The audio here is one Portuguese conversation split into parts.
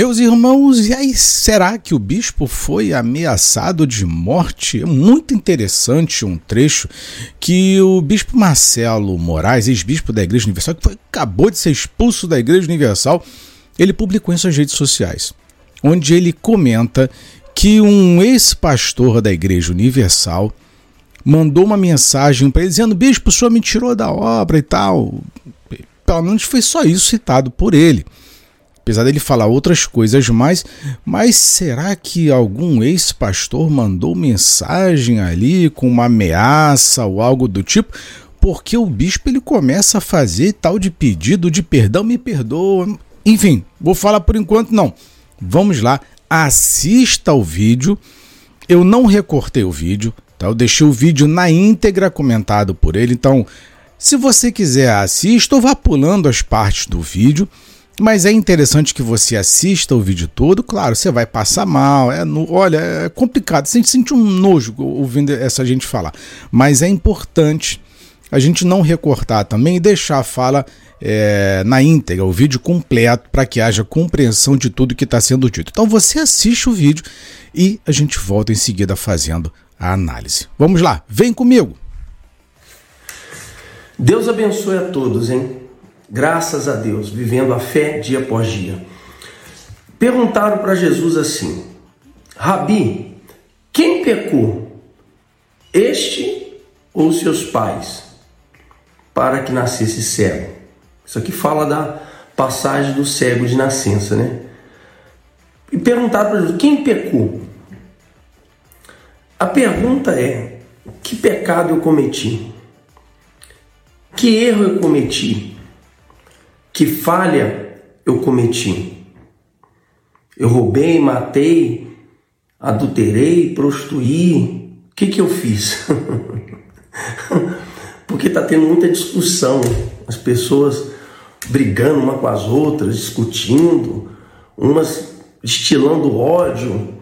Meus irmãos, e aí será que o bispo foi ameaçado de morte? É muito interessante um trecho que o bispo Marcelo Moraes, ex-bispo da Igreja Universal, que foi, acabou de ser expulso da Igreja Universal, ele publicou em suas redes sociais, onde ele comenta que um ex-pastor da Igreja Universal mandou uma mensagem para ele dizendo: Bispo, o senhor me tirou da obra e tal. Pelo menos foi só isso citado por ele apesar dele falar outras coisas mais, mas será que algum ex-pastor mandou mensagem ali com uma ameaça ou algo do tipo? Porque o bispo ele começa a fazer tal de pedido de perdão, me perdoa. Enfim, vou falar por enquanto não. Vamos lá, assista o vídeo. Eu não recortei o vídeo, tá? Eu deixei o vídeo na íntegra comentado por ele, então se você quiser assista ou vá pulando as partes do vídeo. Mas é interessante que você assista o vídeo todo. Claro, você vai passar mal. É no, olha, é complicado. Você sente um nojo ouvindo essa gente falar. Mas é importante a gente não recortar também e deixar a fala é, na íntegra, o vídeo completo, para que haja compreensão de tudo que está sendo dito. Então você assiste o vídeo e a gente volta em seguida fazendo a análise. Vamos lá, vem comigo! Deus abençoe a todos, hein? Graças a Deus, vivendo a fé dia após dia. Perguntaram para Jesus assim: Rabi, quem pecou? Este ou seus pais? Para que nascesse cego. Isso aqui fala da passagem do cego de nascença, né? E perguntaram para Jesus: quem pecou? A pergunta é: que pecado eu cometi? Que erro eu cometi? Que falha eu cometi? Eu roubei, matei, adulterei, prostituí. O que, que eu fiz? Porque está tendo muita discussão, as pessoas brigando uma com as outras, discutindo, umas estilando ódio.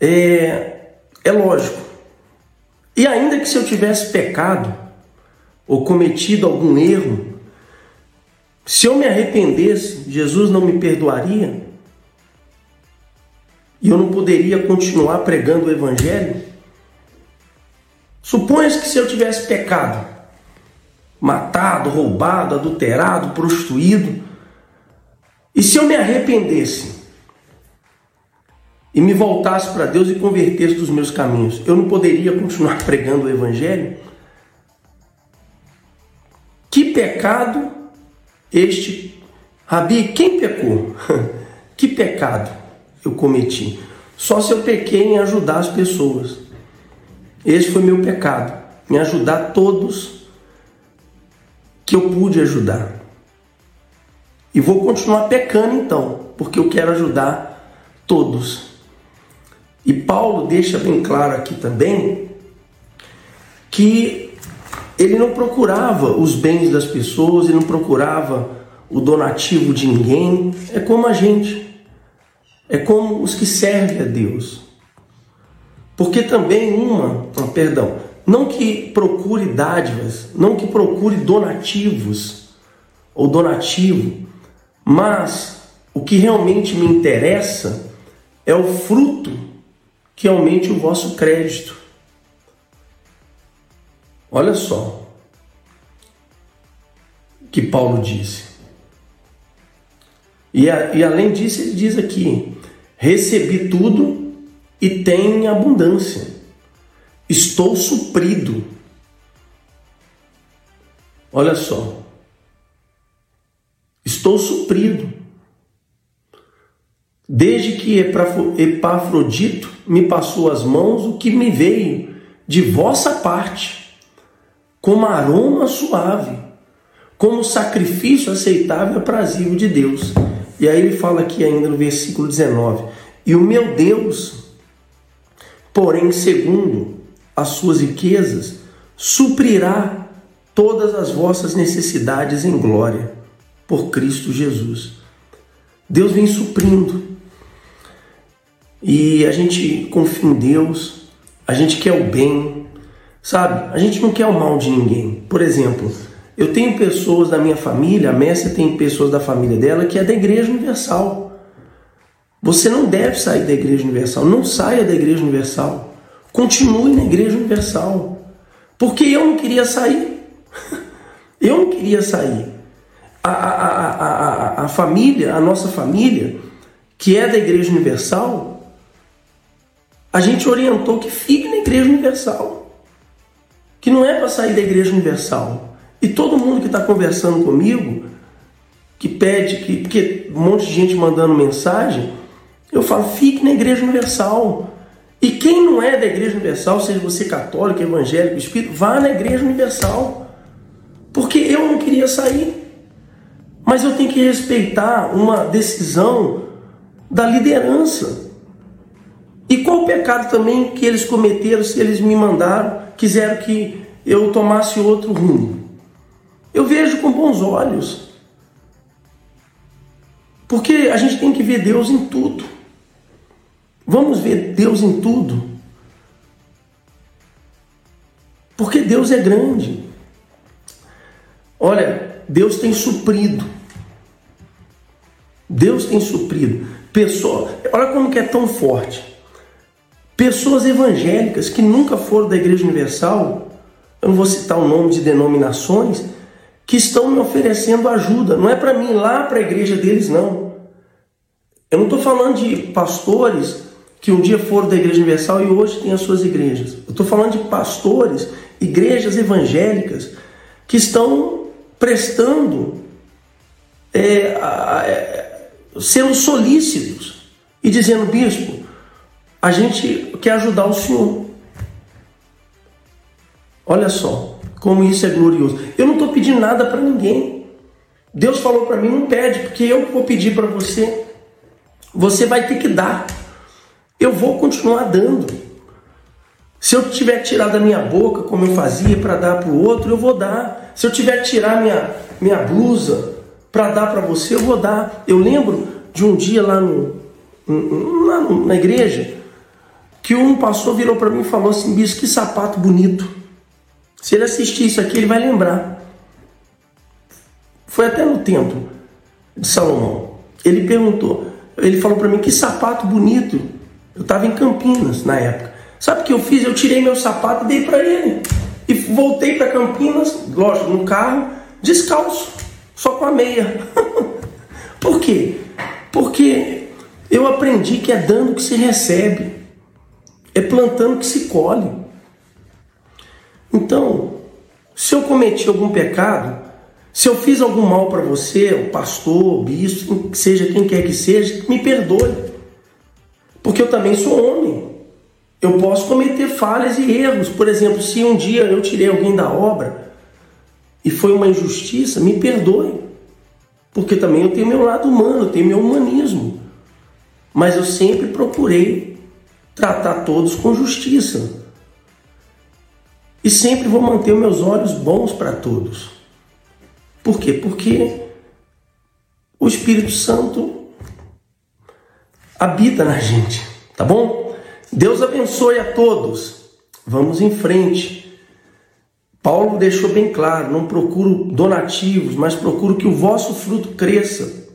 É, é lógico. E ainda que se eu tivesse pecado ou cometido algum erro, se eu me arrependesse, Jesus não me perdoaria? E eu não poderia continuar pregando o Evangelho? Suponha que se eu tivesse pecado, matado, roubado, adulterado, prostituído, e se eu me arrependesse e me voltasse para Deus e convertesse dos meus caminhos, eu não poderia continuar pregando o Evangelho? Que pecado este, Rabi, quem pecou? que pecado eu cometi? Só se eu pequei em ajudar as pessoas. Esse foi meu pecado, em ajudar todos que eu pude ajudar. E vou continuar pecando então, porque eu quero ajudar todos. E Paulo deixa bem claro aqui também que ele não procurava os bens das pessoas, ele não procurava o donativo de ninguém. É como a gente, é como os que servem a Deus. Porque também uma, oh, perdão, não que procure dádivas, não que procure donativos ou donativo, mas o que realmente me interessa é o fruto que aumente o vosso crédito. Olha só que Paulo disse. E, a, e além disso, ele diz aqui: recebi tudo e tenho abundância, estou suprido. Olha só, estou suprido. Desde que Epafrodito me passou as mãos, o que me veio de vossa parte como aroma suave, como sacrifício aceitável e aprazível de Deus. E aí ele fala aqui ainda no versículo 19: E o meu Deus, porém, segundo as suas riquezas, suprirá todas as vossas necessidades em glória por Cristo Jesus. Deus vem suprindo. E a gente confia em Deus, a gente quer o bem, Sabe? A gente não quer o mal de ninguém. Por exemplo, eu tenho pessoas da minha família, a Messia tem pessoas da família dela que é da Igreja Universal. Você não deve sair da Igreja Universal. Não saia da Igreja Universal. Continue na Igreja Universal. Porque eu não queria sair. Eu não queria sair. A, a, a, a, a família, a nossa família, que é da Igreja Universal, a gente orientou que fique na Igreja Universal. Que não é para sair da Igreja Universal. E todo mundo que está conversando comigo, que pede, que, porque um monte de gente mandando mensagem, eu falo, fique na Igreja Universal. E quem não é da Igreja Universal, seja você católico, evangélico, espírito, vá na Igreja Universal. Porque eu não queria sair. Mas eu tenho que respeitar uma decisão da liderança. E qual o pecado também que eles cometeram se eles me mandaram, quiseram que eu tomasse outro rumo? Eu vejo com bons olhos. Porque a gente tem que ver Deus em tudo. Vamos ver Deus em tudo. Porque Deus é grande. Olha, Deus tem suprido. Deus tem suprido. Pessoa, olha como que é tão forte. Pessoas evangélicas que nunca foram da Igreja Universal, eu não vou citar o nome de denominações, que estão me oferecendo ajuda. Não é para mim ir lá para a igreja deles, não. Eu não estou falando de pastores que um dia foram da Igreja Universal e hoje têm as suas igrejas. Eu estou falando de pastores, igrejas evangélicas que estão prestando, é, é, sendo solícitos e dizendo, bispo, a gente quer ajudar o senhor. Olha só como isso é glorioso. Eu não estou pedindo nada para ninguém. Deus falou para mim, não pede, porque eu vou pedir para você. Você vai ter que dar eu vou continuar dando. Se eu tiver que tirar da minha boca, como eu fazia, para dar para o outro, eu vou dar. Se eu tiver que tirar minha, minha blusa para dar para você, eu vou dar. Eu lembro de um dia lá, no, lá na igreja que um pastor virou para mim e falou assim: Bispo, que sapato bonito. Se ele assistir isso aqui, ele vai lembrar. Foi até no templo de Salomão. Ele perguntou, ele falou para mim: Que sapato bonito. Eu estava em Campinas na época. Sabe o que eu fiz? Eu tirei meu sapato e dei para ele. E voltei para Campinas, lógico, no carro, descalço, só com a meia. Por quê? Porque eu aprendi que é dando que se recebe, é plantando que se colhe. Então, se eu cometi algum pecado, se eu fiz algum mal para você, o pastor, o bispo, seja quem quer que seja, me perdoe. Porque eu também sou homem. Eu posso cometer falhas e erros. Por exemplo, se um dia eu tirei alguém da obra e foi uma injustiça, me perdoe. Porque também eu tenho meu lado humano, eu tenho meu humanismo. Mas eu sempre procurei tratar todos com justiça. E sempre vou manter meus olhos bons para todos. Por quê? Porque o Espírito Santo habita na gente, tá bom? Deus abençoe a todos. Vamos em frente. Paulo deixou bem claro: não procuro donativos, mas procuro que o vosso fruto cresça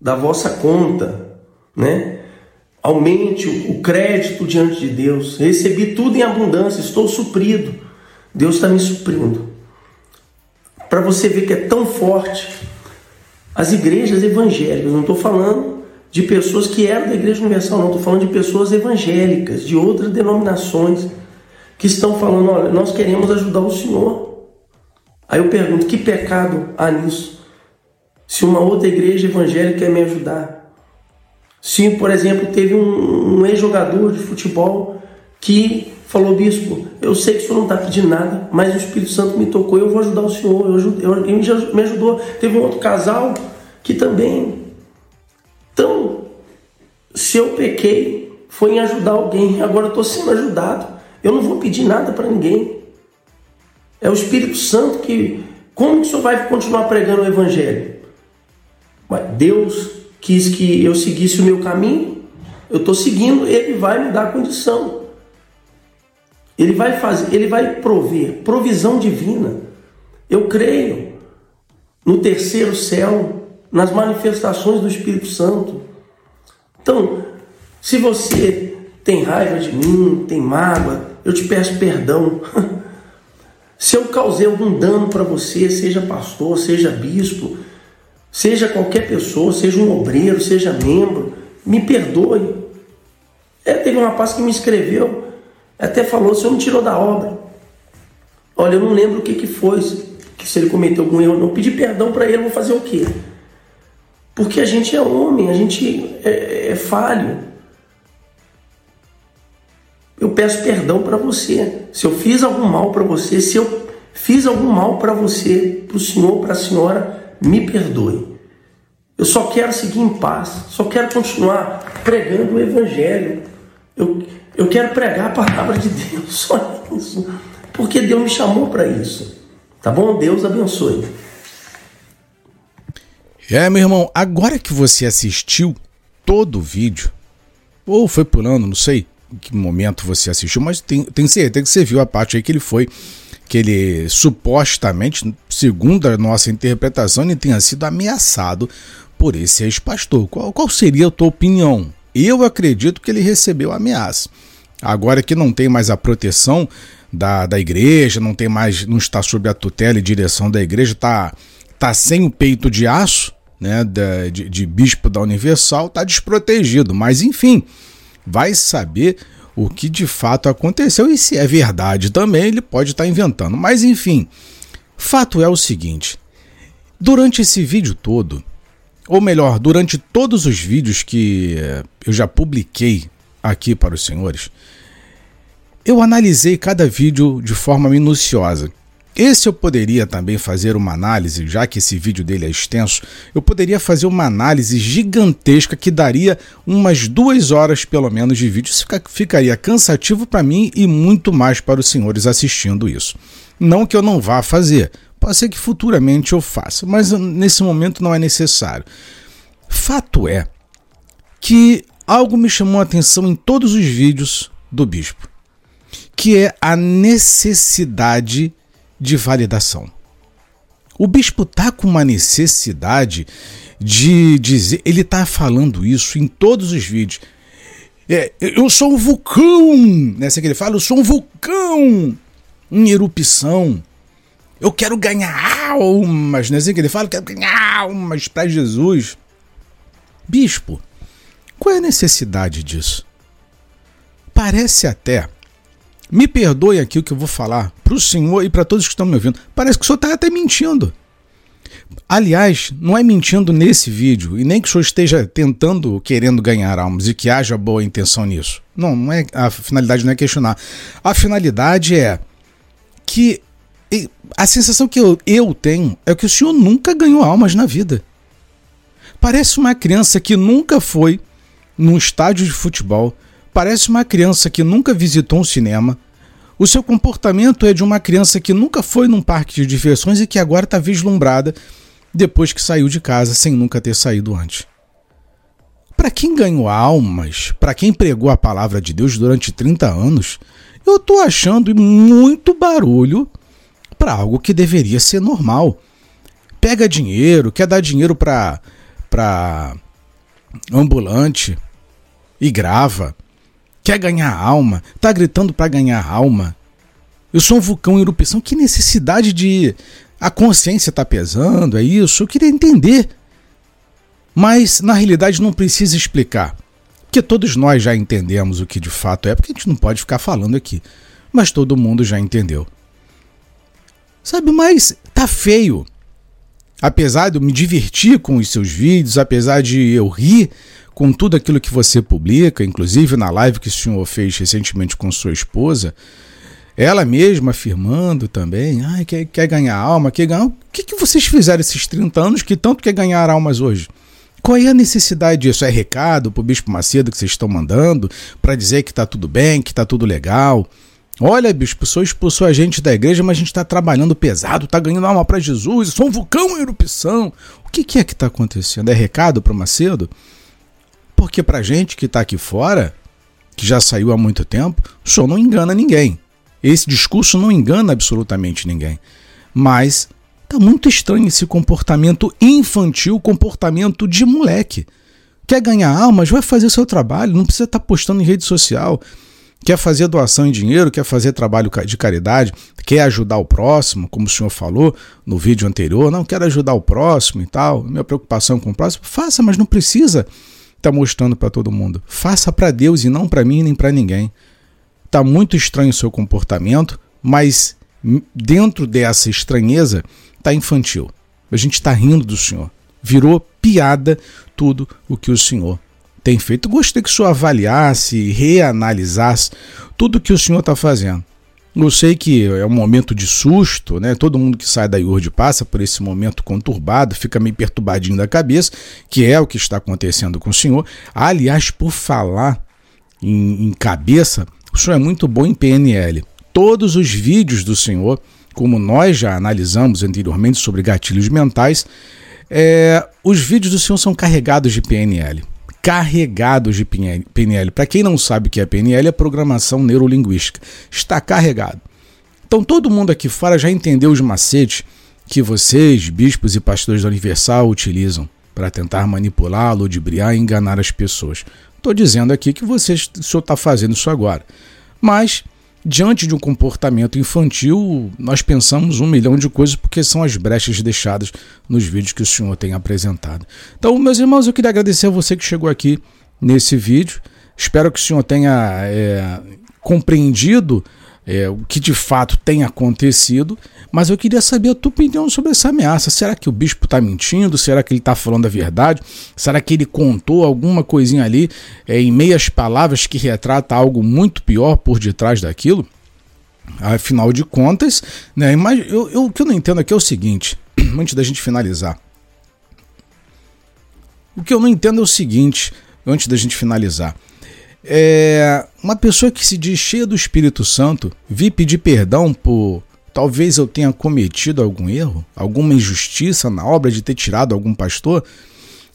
da vossa conta, né? Aumente o crédito diante de Deus. Recebi tudo em abundância, estou suprido. Deus está me suprindo. Para você ver que é tão forte. As igrejas evangélicas, não estou falando de pessoas que eram da Igreja Universal, não, estou falando de pessoas evangélicas, de outras denominações, que estão falando: olha, nós queremos ajudar o Senhor. Aí eu pergunto: que pecado há nisso? Se uma outra igreja evangélica quer me ajudar. Se, por exemplo, teve um, um ex-jogador de futebol que falou, bispo, eu sei que o senhor não está pedindo nada, mas o Espírito Santo me tocou, eu vou ajudar o senhor, eu, eu, eu, me ajudou. Teve um outro casal que também então, se eu pequei, foi em ajudar alguém, agora eu estou sendo ajudado. Eu não vou pedir nada para ninguém. É o Espírito Santo que. Como que o senhor vai continuar pregando o Evangelho? Deus quis que eu seguisse o meu caminho, eu estou seguindo, Ele vai me dar condição. Ele vai fazer, Ele vai prover, provisão divina. Eu creio no terceiro céu, nas manifestações do Espírito Santo. Então, Se você tem raiva de mim, tem mágoa, eu te peço perdão. Se eu causei algum dano para você, seja pastor, seja bispo, seja qualquer pessoa, seja um obreiro, seja membro, me perdoe. É, teve um rapaz que me escreveu, até falou: o senhor me tirou da obra. Olha, eu não lembro o que, que foi, que se ele cometeu algum erro, não. Pedi perdão para ele, vou fazer o quê? Porque a gente é homem, a gente é, é falho. Eu peço perdão para você. Se eu fiz algum mal para você, se eu fiz algum mal para você, para o senhor, para a senhora, me perdoe. Eu só quero seguir em paz, só quero continuar pregando o Evangelho. Eu, eu quero pregar a palavra de Deus, só isso. Porque Deus me chamou para isso. Tá bom? Deus abençoe. É, meu irmão, agora que você assistiu todo o vídeo, ou foi pulando, não sei, em que momento você assistiu, mas tem, tem certeza que você viu a parte aí que ele foi, que ele supostamente, segundo a nossa interpretação, ele tenha sido ameaçado por esse ex-pastor. Qual, qual seria a tua opinião? Eu acredito que ele recebeu ameaça. Agora que não tem mais a proteção da, da igreja, não tem mais, não está sob a tutela e direção da igreja, está tá sem o peito de aço, né, de, de bispo da Universal, está desprotegido. Mas enfim, vai saber o que de fato aconteceu e se é verdade também, ele pode estar inventando. Mas enfim, fato é o seguinte: durante esse vídeo todo, ou melhor, durante todos os vídeos que eh, eu já publiquei aqui para os senhores, eu analisei cada vídeo de forma minuciosa. Esse eu poderia também fazer uma análise, já que esse vídeo dele é extenso, eu poderia fazer uma análise gigantesca que daria umas duas horas pelo menos de vídeo. Isso ficaria cansativo para mim e muito mais para os senhores assistindo isso. Não que eu não vá fazer, pode ser que futuramente eu faça, mas nesse momento não é necessário. Fato é que algo me chamou a atenção em todos os vídeos do bispo, que é a necessidade de validação. O bispo tá com uma necessidade de dizer, ele tá falando isso em todos os vídeos. É, eu sou um vulcão, né? Que ele fala, eu sou um vulcão em erupção. Eu quero ganhar almas, né? Assim que ele fala, eu quero ganhar almas para Jesus. Bispo, qual é a necessidade disso? Parece até me perdoe aqui o que eu vou falar para o senhor e para todos que estão me ouvindo. Parece que o senhor está até mentindo. Aliás, não é mentindo nesse vídeo, e nem que o senhor esteja tentando, querendo ganhar almas e que haja boa intenção nisso. Não, não é a finalidade não é questionar. A finalidade é que a sensação que eu, eu tenho é que o senhor nunca ganhou almas na vida. Parece uma criança que nunca foi num estádio de futebol, Parece uma criança que nunca visitou um cinema. O seu comportamento é de uma criança que nunca foi num parque de diversões e que agora está vislumbrada depois que saiu de casa sem nunca ter saído antes. Para quem ganhou almas, para quem pregou a palavra de Deus durante 30 anos, eu estou achando muito barulho para algo que deveria ser normal. Pega dinheiro, quer dar dinheiro para para ambulante e grava. Quer ganhar alma? Tá gritando para ganhar alma? Eu sou um vulcão em erupção. Que necessidade de. A consciência tá pesando, é isso? Eu queria entender. Mas, na realidade, não precisa explicar. Porque todos nós já entendemos o que de fato é, porque a gente não pode ficar falando aqui. Mas todo mundo já entendeu. Sabe, mas tá feio. Apesar de eu me divertir com os seus vídeos, apesar de eu rir com tudo aquilo que você publica, inclusive na live que o senhor fez recentemente com sua esposa, ela mesma afirmando também, ah, quer, quer ganhar alma, quer ganhar. O que, que vocês fizeram esses 30 anos que tanto quer ganhar almas hoje? Qual é a necessidade disso? É recado para o Bispo Macedo que vocês estão mandando para dizer que está tudo bem, que está tudo legal? Olha, bispo, sou expulsou a gente da igreja, mas a gente está trabalhando pesado, está ganhando alma para Jesus, sou um vulcão em erupção. O que, que é que está acontecendo? É recado para Macedo? Porque pra gente que está aqui fora, que já saiu há muito tempo, o senhor não engana ninguém. Esse discurso não engana absolutamente ninguém. Mas tá muito estranho esse comportamento infantil, comportamento de moleque. Quer ganhar almas? Vai fazer o seu trabalho, não precisa estar tá postando em rede social. Quer fazer doação em dinheiro, quer fazer trabalho de caridade, quer ajudar o próximo, como o senhor falou no vídeo anterior, não quero ajudar o próximo e tal, minha preocupação com o próximo, faça, mas não precisa estar tá mostrando para todo mundo. Faça para Deus e não para mim nem para ninguém. Tá muito estranho o seu comportamento, mas dentro dessa estranheza tá infantil. A gente está rindo do senhor. Virou piada tudo o que o senhor tem feito. Gostaria que o senhor avaliasse, reanalisasse tudo que o senhor está fazendo. Eu sei que é um momento de susto, né? Todo mundo que sai da IURD passa por esse momento conturbado, fica meio perturbadinho da cabeça, que é o que está acontecendo com o senhor. Aliás, por falar em, em cabeça, o senhor é muito bom em PNL. Todos os vídeos do senhor, como nós já analisamos anteriormente sobre gatilhos mentais, é, os vídeos do senhor são carregados de PNL carregados de PNL. Para quem não sabe o que é PNL, é programação neurolinguística. Está carregado. Então todo mundo aqui fora já entendeu os macetes que vocês, bispos e pastores da Universal, utilizam para tentar manipular, ludibriar e enganar as pessoas. Estou dizendo aqui que o senhor está fazendo isso agora. Mas Diante de um comportamento infantil, nós pensamos um milhão de coisas porque são as brechas deixadas nos vídeos que o senhor tem apresentado. Então, meus irmãos, eu queria agradecer a você que chegou aqui nesse vídeo. Espero que o senhor tenha é, compreendido é, o que de fato tem acontecido, mas eu queria saber a tua opinião sobre essa ameaça. Será que o bispo está mentindo? Será que ele está falando a verdade? Será que ele contou alguma coisinha ali é, em meias palavras que retrata algo muito pior por detrás daquilo? Afinal de contas, né, mas eu, eu, o que eu não entendo aqui é o seguinte, antes da gente finalizar. O que eu não entendo é o seguinte, antes da gente finalizar. É, uma pessoa que se diz cheia do Espírito Santo vir pedir perdão por talvez eu tenha cometido algum erro, alguma injustiça na obra de ter tirado algum pastor,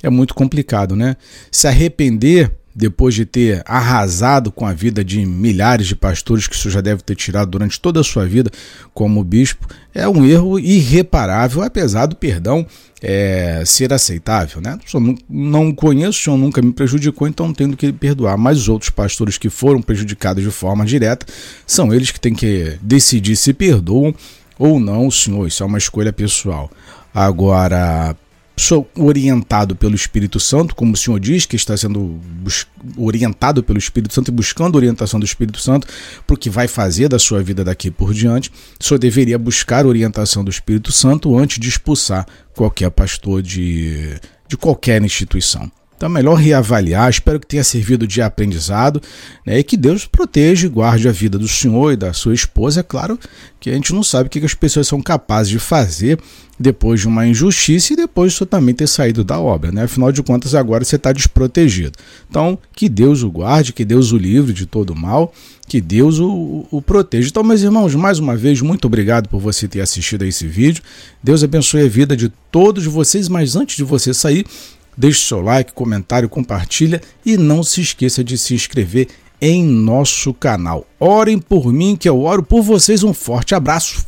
é muito complicado, né? Se arrepender depois de ter arrasado com a vida de milhares de pastores que o senhor já deve ter tirado durante toda a sua vida como bispo, é um erro irreparável, apesar do perdão é, ser aceitável. Né? O senhor não conheço, o senhor nunca me prejudicou, então tenho que perdoar. Mas os outros pastores que foram prejudicados de forma direta são eles que têm que decidir se perdoam ou não o senhor. Isso é uma escolha pessoal. Agora, sou orientado pelo Espírito Santo, como o senhor diz, que está sendo orientado pelo Espírito Santo e buscando orientação do Espírito Santo para o que vai fazer da sua vida daqui por diante, senhor deveria buscar orientação do Espírito Santo antes de expulsar qualquer pastor de, de qualquer instituição. Então melhor reavaliar, espero que tenha servido de aprendizado né, e que Deus proteja e guarde a vida do senhor e da sua esposa. É claro que a gente não sabe o que as pessoas são capazes de fazer depois de uma injustiça e depois de também ter saído da obra. Né? Afinal de contas, agora você está desprotegido. Então, que Deus o guarde, que Deus o livre de todo mal, que Deus o, o proteja. Então, meus irmãos, mais uma vez, muito obrigado por você ter assistido a esse vídeo. Deus abençoe a vida de todos vocês, mas antes de você sair, Deixe seu like, comentário, compartilha e não se esqueça de se inscrever em nosso canal. Orem por mim, que eu oro por vocês. Um forte abraço.